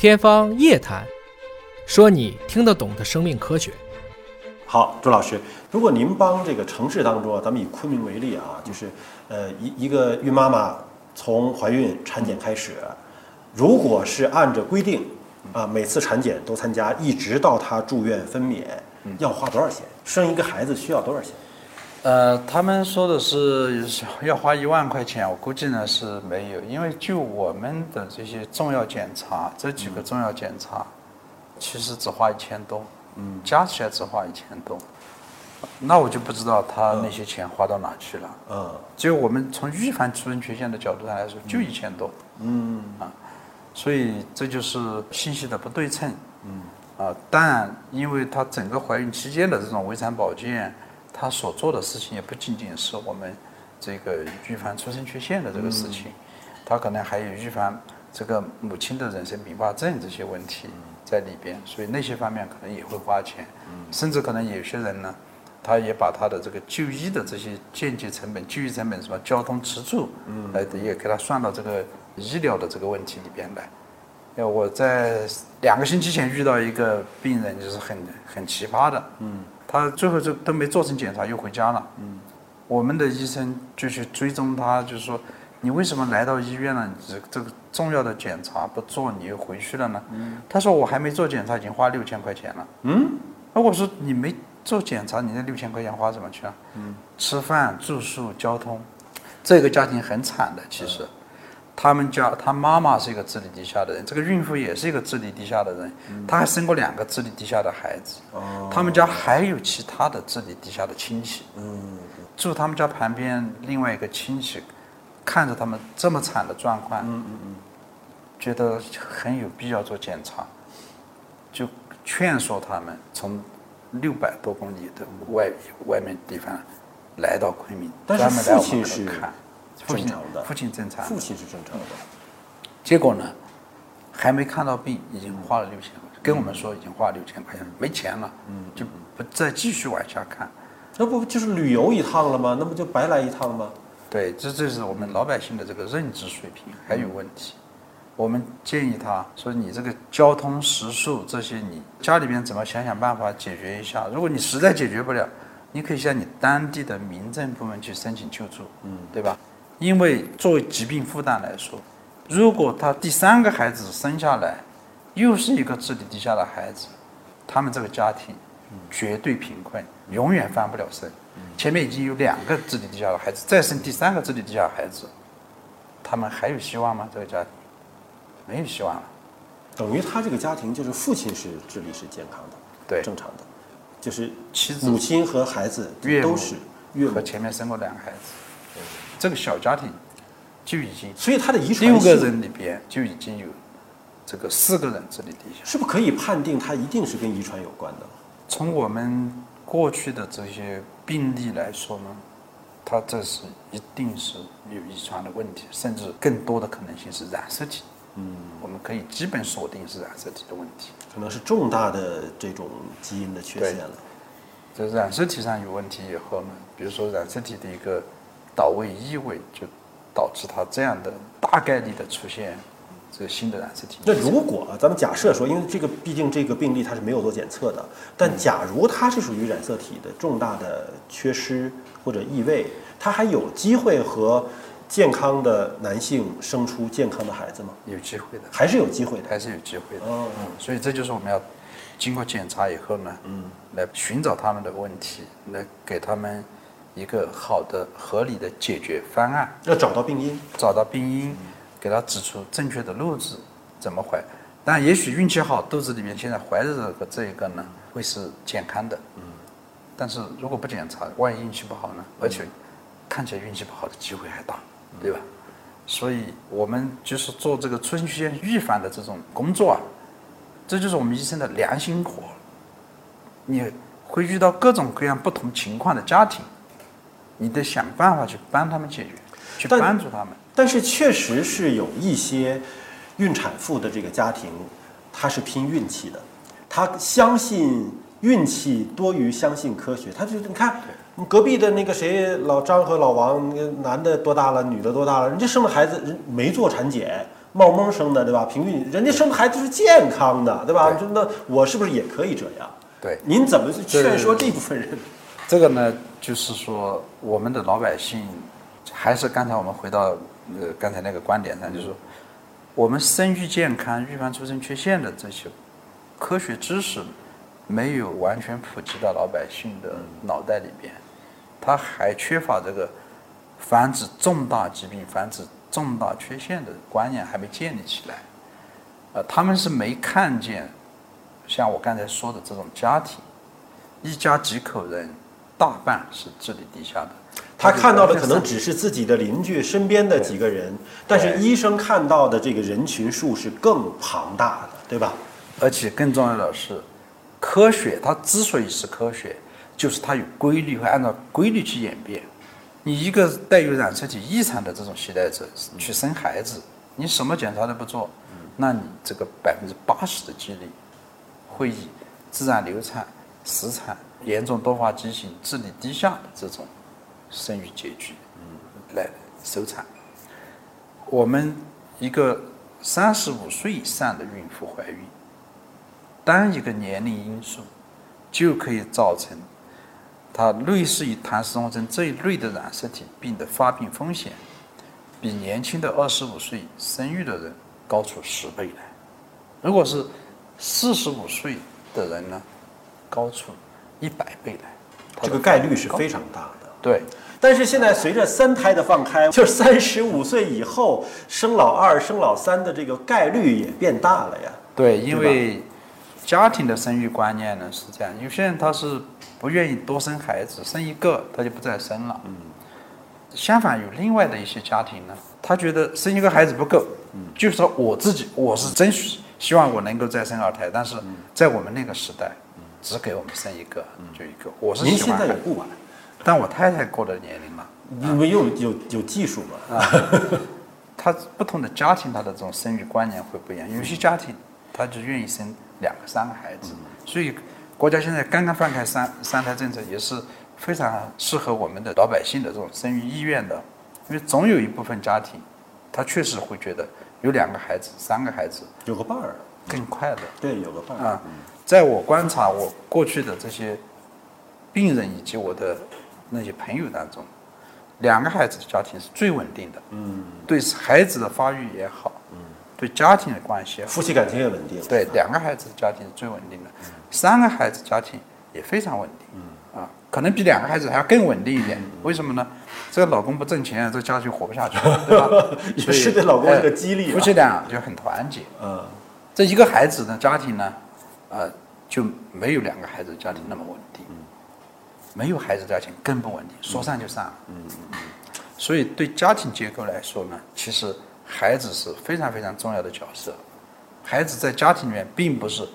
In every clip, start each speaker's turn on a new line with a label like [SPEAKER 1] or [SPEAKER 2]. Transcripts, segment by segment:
[SPEAKER 1] 天方夜谭，说你听得懂的生命科学。
[SPEAKER 2] 好，朱老师，如果您帮这个城市当中啊，咱们以昆明为例啊，就是呃一一个孕妈妈从怀孕产检开始，如果是按照规定啊，每次产检都参加，一直到她住院分娩，要花多少钱？生一个孩子需要多少钱？
[SPEAKER 3] 呃，他们说的是要花一万块钱，我估计呢是没有，因为就我们的这些重要检查，这几个重要检查，其实只花一千多，嗯，加起来只花一千多，那我就不知道他那些钱花到哪去了，
[SPEAKER 2] 嗯，
[SPEAKER 3] 就我们从预防出生缺陷的角度上来说，就一千多，
[SPEAKER 2] 嗯。
[SPEAKER 3] 啊，所以这就是信息的不对称，嗯，啊，但因为她整个怀孕期间的这种围产保健。他所做的事情也不仅仅是我们这个预防出生缺陷的这个事情，他可能还有预防这个母亲的人生并发症这些问题在里边，所以那些方面可能也会花钱，甚至可能有些人呢，他也把他的这个就医的这些间接成本、就医成本什么交通吃住，来也给他算到这个医疗的这个问题里边来。呃，我在两个星期前遇到一个病人，就是很很奇葩的，嗯。他最后就都没做成检查，又回家了。嗯，我们的医生就去追踪他，就是说，你为什么来到医院了？这这个重要的检查不做，你又回去了呢？嗯，他说我还没做检查，已经花六千块钱了。嗯，那我说你没做检查，你那六千块钱花什么去了？嗯，吃饭、住宿、交通，这个家庭很惨的，其实。他们家他妈妈是一个智力低下的人，这个孕妇也是一个智力低下的人，她还生过两个智力低下的孩子。他们家还有其他的智力低下的亲戚。嗯住他们家旁边另外一个亲戚，看着他们这么惨的状况，嗯嗯嗯觉得很有必要做检查，就劝说他们从六百多公里的外外面地方来到昆明，专门来我们这看。
[SPEAKER 2] 正常的，
[SPEAKER 3] 父亲正常，
[SPEAKER 2] 父亲是正常的。
[SPEAKER 3] 结果呢，还没看到病，已经花了六千块，跟我们说已经花了六千块钱，没钱了，嗯，就不再继续往下看。
[SPEAKER 2] 那不就是旅游一趟了吗？那不就白来一趟吗？
[SPEAKER 3] 对，这这是我们老百姓的这个认知水平还有问题。我们建议他说：“你这个交通、食宿这些，你家里边怎么想想办法解决一下？如果你实在解决不了，你可以向你当地的民政部门去申请救助，嗯，对吧？”因为作为疾病负担来说，如果他第三个孩子生下来，又是一个智力低下的孩子，他们这个家庭绝对贫困，永远翻不了身。前面已经有两个智力低下的孩子，再生第三个智力低下的孩子，他们还有希望吗？这个家庭没有希望了。
[SPEAKER 2] 等于他这个家庭就是父亲是智力是健康的，
[SPEAKER 3] 对，
[SPEAKER 2] 正常的，就是
[SPEAKER 3] 妻子、
[SPEAKER 2] 母亲和孩子都是
[SPEAKER 3] 和前面生过两个孩子。这个小家庭就已经，
[SPEAKER 2] 所以他的遗传
[SPEAKER 3] 六个人里边就已经有这个四个人智力低下，
[SPEAKER 2] 是不是可以判定他一定是跟遗传有关的？
[SPEAKER 3] 从我们过去的这些病例来说呢，他这是一定是有遗传的问题，甚至更多的可能性是染色体。嗯，我们可以基本锁定是染色体的问题，
[SPEAKER 2] 可能是重大的这种基因的缺陷了。
[SPEAKER 3] 这染色体上有问题以后呢，比如说染色体的一个。倒位异位就导致他这样的大概率的出现这个新的染色体。
[SPEAKER 2] 那如果咱们假设说，因为这个毕竟这个病例它是没有做检测的，但假如它是属于染色体的重大的缺失或者异位，它还有机会和健康的男性生出健康的孩子吗？
[SPEAKER 3] 有机会的，
[SPEAKER 2] 还是有机会的，
[SPEAKER 3] 还是有机会的。哦嗯，所以这就是我们要经过检查以后呢，嗯，来寻找他们的问题，来给他们。一个好的、合理的解决方案，
[SPEAKER 2] 要找到病因，
[SPEAKER 3] 找到病因，给他指出正确的路子，怎么怀。但也许运气好，肚子里面现在怀着这个这一个呢，会是健康的。嗯。但是如果不检查，万一运气不好呢？而且看起来运气不好的机会还大，对吧？所以我们就是做这个出生缺陷预防的这种工作啊，这就是我们医生的良心活。你会遇到各种各样不同情况的家庭。你得想办法去帮他们解决，去帮助他们。
[SPEAKER 2] 但是确实是有一些孕产妇的这个家庭，他是拼运气的，他相信运气多于相信科学。他就你看，隔壁的那个谁，老张和老王，男的多大了，女的多大了，人家生了孩子，人没做产检，冒蒙生的，对吧？平均人家生的孩子是健康的，对吧？那我是不是也可以这样？
[SPEAKER 3] 对，
[SPEAKER 2] 您怎么去劝说这部分人？
[SPEAKER 3] 这个呢，就是说我们的老百姓，还是刚才我们回到呃刚才那个观点上，就是说我们生育健康、预防出生缺陷的这些科学知识，没有完全普及到老百姓的脑袋里边，他还缺乏这个防止重大疾病、防止重大缺陷的观念还没建立起来。呃，他们是没看见像我刚才说的这种家庭，一家几口人，大半是智力低下的。
[SPEAKER 2] 他看到的可能只是自己的邻居身边的几个人，但是医生看到的这个人群数是更庞大的，对吧？
[SPEAKER 3] 而且更重要的是，科学它之所以是科学，就是它有规律，会按照规律去演变。你一个带有染色体异常的这种携带者去生孩子，你什么检查都不做，那你这个百分之八十的几率会以自然流产、死产、严重多发畸形、智力低下的这种生育结局，嗯，来收产。我们一个三十五岁以上的孕妇怀孕，单一个年龄因素就可以造成它类似于唐氏综合征这一类的染色体病的发病风险，比年轻的二十五岁生育的人高出十倍来。如果是四十五岁的人呢，高出一百倍来。
[SPEAKER 2] 这个概率是非常大的。
[SPEAKER 3] 对，
[SPEAKER 2] 但是现在随着三胎的放开，就是三十五岁以后生老二、生老三的这个概率也变大了呀。
[SPEAKER 3] 对，因为家庭的生育观念呢是这样，有些人他是不愿意多生孩子，生一个他就不再生了。嗯。相反，有另外的一些家庭呢，他觉得生一个孩子不够，嗯，就是说我自己我是真希希望我能够再生二胎，但是在我们那个时代，只给我们生一个，就一个。我是
[SPEAKER 2] 您现在也不晚，
[SPEAKER 3] 但我太太过了年龄了。
[SPEAKER 2] 因为有有有技术嘛？
[SPEAKER 3] 啊他不同的家庭，他的这种生育观念会不一样。有些家庭他就愿意生两个、三个孩子，所以国家现在刚刚放开三三胎政策，也是非常适合我们的老百姓的这种生育意愿的。因为总有一部分家庭，他确实会觉得有两个孩子、三个孩子
[SPEAKER 2] 有个伴儿，
[SPEAKER 3] 更快乐。
[SPEAKER 2] 对，有个
[SPEAKER 3] 啊，在我观察我过去的这些病人以及我的那些朋友当中，两个孩子的家庭是最稳定的。
[SPEAKER 2] 嗯，
[SPEAKER 3] 对孩子的发育也好，嗯，对家庭的关系，
[SPEAKER 2] 夫妻感情也稳定。
[SPEAKER 3] 对两个孩子的家庭是最稳定的，三个孩子家庭也非常稳定。嗯，啊，可能比两个孩子还要更稳定一点。为什么呢？这个老公不挣钱，这个家就活不下去，对吧？
[SPEAKER 2] 是对老公一个激励啊
[SPEAKER 3] 夫妻俩就很团结。
[SPEAKER 2] 嗯，
[SPEAKER 3] 这一个孩子的家庭呢，呃，就没有两个孩子的家庭那么稳定，没有孩子家庭更不稳定，说散就散了。嗯所以对家庭结构来说呢，其实孩子是非常非常重要的角色。孩子在家庭里面并不是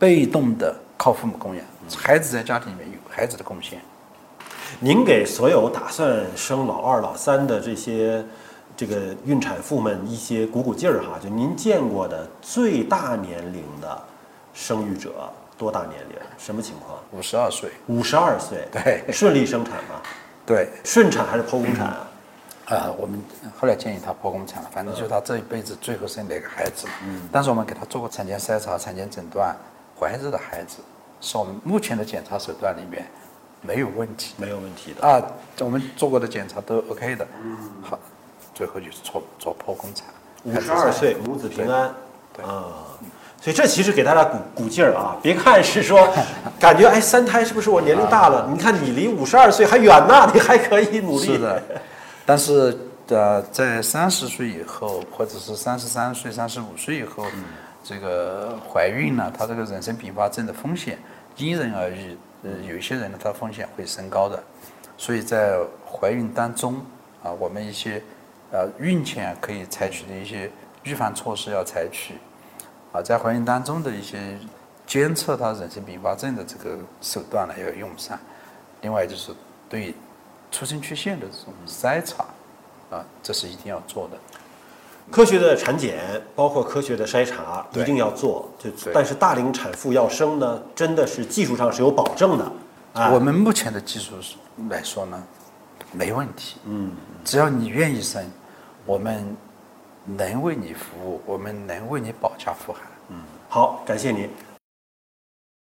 [SPEAKER 3] 被动的靠父母供养，孩子在家庭里面有孩子的贡献。
[SPEAKER 2] 您给所有打算生老二、老三的这些这个孕产妇们一些鼓鼓劲儿哈，就您见过的最大年龄的生育者多大年龄？什么情况？
[SPEAKER 3] 五十二岁，
[SPEAKER 2] 五十二岁，
[SPEAKER 3] 对
[SPEAKER 2] 顺利生产吗？
[SPEAKER 3] 对，
[SPEAKER 2] 顺产还是剖宫产啊？
[SPEAKER 3] 啊，我们后来建议她剖宫产了，反正就是他这一辈子最后生了一个孩子。嗯，但是我们给她做过产前筛查、产前诊断，怀着的孩子是我们目前的检查手段里面没有问题
[SPEAKER 2] 没有问题的。
[SPEAKER 3] 啊，我们做过的检查都 OK 的。嗯，好，最后就是做做剖宫产。
[SPEAKER 2] 五十二岁，母子平安。
[SPEAKER 3] 对
[SPEAKER 2] 啊，所以这其实给大家鼓鼓劲儿啊！别看是说，感觉哎三胎是不是我年龄大了？你看你离五十二岁还远呢，你还可以努力。
[SPEAKER 3] 是的，但是呃，在三十岁以后，或者是三十三岁、三十五岁以后，这个怀孕呢，它这个妊娠并发症的风险因人而异。呃，有一些人呢，它风险会升高的，所以在怀孕当中啊，我们一些呃孕前可以采取的一些预防措施要采取啊，在怀孕当中的一些监测它妊娠并发症的这个手段呢要用上。另外就是对出生缺陷的这种筛查啊，这是一定要做的。
[SPEAKER 2] 科学的产检，包括科学的筛查，一定要做。就但是大龄产妇要生呢，真的是技术上是有保证的。啊，
[SPEAKER 3] 我们目前的技术来说呢，没问题。
[SPEAKER 2] 嗯，
[SPEAKER 3] 只要你愿意生，我们能为你服务，我们能为你保驾护航。
[SPEAKER 2] 嗯好，感谢您。